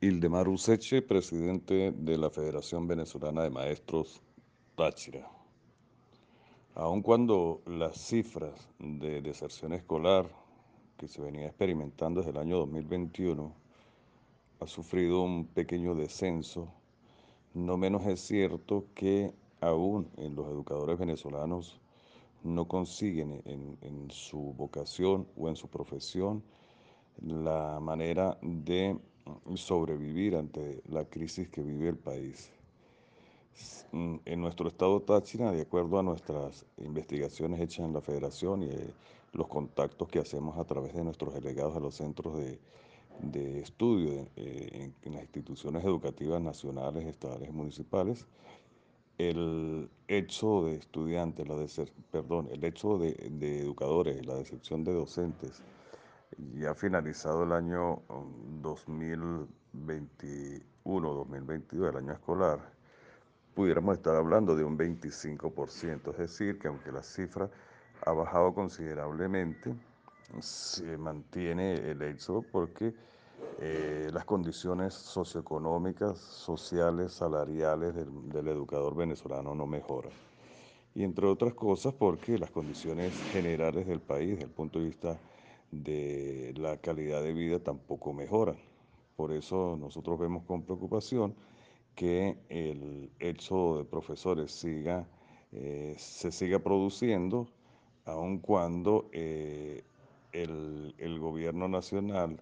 Ildemar Useche, presidente de la Federación Venezolana de Maestros Táchira. Aun cuando las cifras de deserción escolar que se venía experimentando desde el año 2021 ha sufrido un pequeño descenso, no menos es cierto que aún en los educadores venezolanos no consiguen en, en su vocación o en su profesión la manera de sobrevivir ante la crisis que vive el país. En nuestro estado Táchira, de acuerdo a nuestras investigaciones hechas en la federación y eh, los contactos que hacemos a través de nuestros delegados a los centros de, de estudio eh, en, las instituciones educativas nacionales, estatales y municipales, el hecho de estudiantes, la de ser, perdón, el hecho de, de educadores, la decepción de docentes, ya finalizado el año 2021-2022, um, el año escolar, pudiéramos estar hablando de un 25%, es decir, que aunque la cifra ha bajado considerablemente, se mantiene el éxodo porque eh, las condiciones socioeconómicas, sociales, salariales del, del educador venezolano no mejoran. Y entre otras cosas porque las condiciones generales del país, desde el punto de vista de la calidad de vida, tampoco mejoran. Por eso nosotros vemos con preocupación que el éxodo de profesores siga, eh, se siga produciendo, aun cuando eh, el, el gobierno nacional,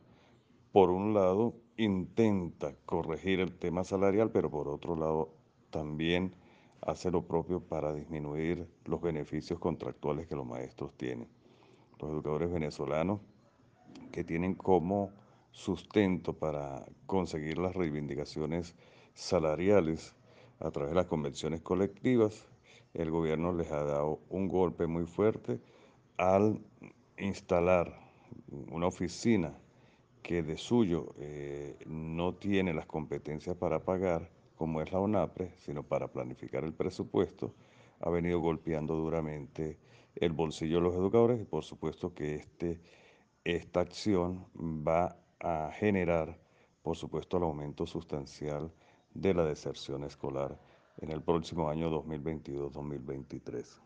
por un lado, intenta corregir el tema salarial, pero por otro lado también hace lo propio para disminuir los beneficios contractuales que los maestros tienen. Los educadores venezolanos que tienen como sustento para conseguir las reivindicaciones salariales a través de las convenciones colectivas, el gobierno les ha dado un golpe muy fuerte al instalar una oficina que de suyo eh, no tiene las competencias para pagar como es la ONAPRE, sino para planificar el presupuesto, ha venido golpeando duramente el bolsillo de los educadores y por supuesto que este, esta acción va a generar, por supuesto, el aumento sustancial de la deserción escolar en el próximo año 2022-2023.